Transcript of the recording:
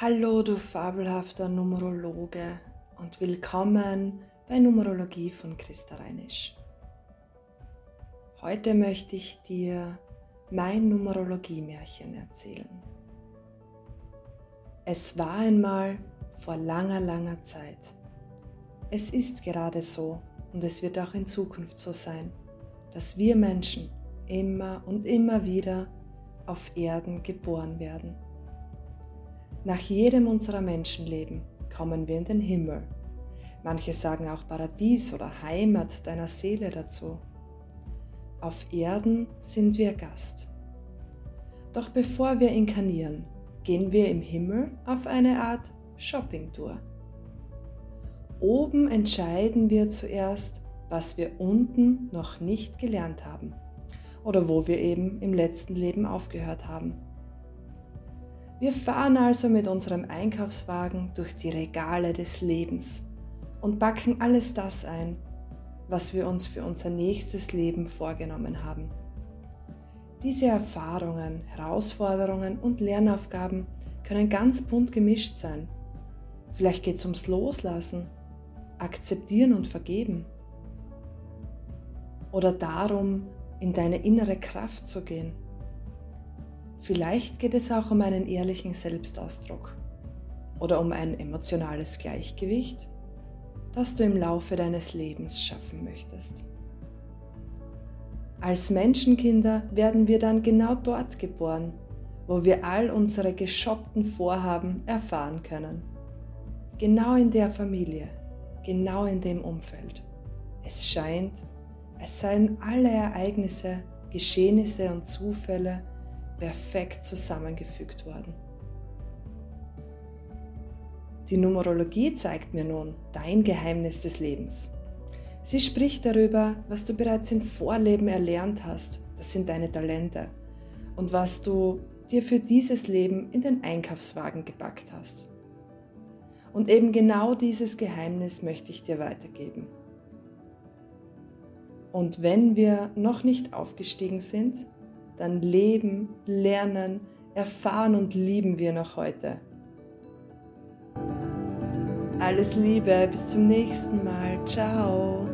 Hallo, du fabelhafter Numerologe und willkommen bei Numerologie von Christa Reinisch. Heute möchte ich dir mein Numerologie-Märchen erzählen. Es war einmal vor langer, langer Zeit. Es ist gerade so und es wird auch in Zukunft so sein, dass wir Menschen immer und immer wieder auf Erden geboren werden. Nach jedem unserer Menschenleben kommen wir in den Himmel. Manche sagen auch Paradies oder Heimat deiner Seele dazu. Auf Erden sind wir Gast. Doch bevor wir inkarnieren, gehen wir im Himmel auf eine Art Shoppingtour. Oben entscheiden wir zuerst, was wir unten noch nicht gelernt haben oder wo wir eben im letzten Leben aufgehört haben. Wir fahren also mit unserem Einkaufswagen durch die Regale des Lebens und backen alles das ein, was wir uns für unser nächstes Leben vorgenommen haben. Diese Erfahrungen, Herausforderungen und Lernaufgaben können ganz bunt gemischt sein. Vielleicht geht es ums Loslassen, Akzeptieren und Vergeben. Oder darum, in deine innere Kraft zu gehen. Vielleicht geht es auch um einen ehrlichen Selbstausdruck oder um ein emotionales Gleichgewicht, das du im Laufe deines Lebens schaffen möchtest. Als Menschenkinder werden wir dann genau dort geboren, wo wir all unsere geschoppten Vorhaben erfahren können. Genau in der Familie, genau in dem Umfeld. Es scheint, als seien alle Ereignisse, Geschehnisse und Zufälle perfekt zusammengefügt worden. Die Numerologie zeigt mir nun dein Geheimnis des Lebens. Sie spricht darüber, was du bereits im Vorleben erlernt hast, das sind deine Talente, und was du dir für dieses Leben in den Einkaufswagen gepackt hast. Und eben genau dieses Geheimnis möchte ich dir weitergeben. Und wenn wir noch nicht aufgestiegen sind, dann leben, lernen, erfahren und lieben wir noch heute. Alles Liebe, bis zum nächsten Mal. Ciao.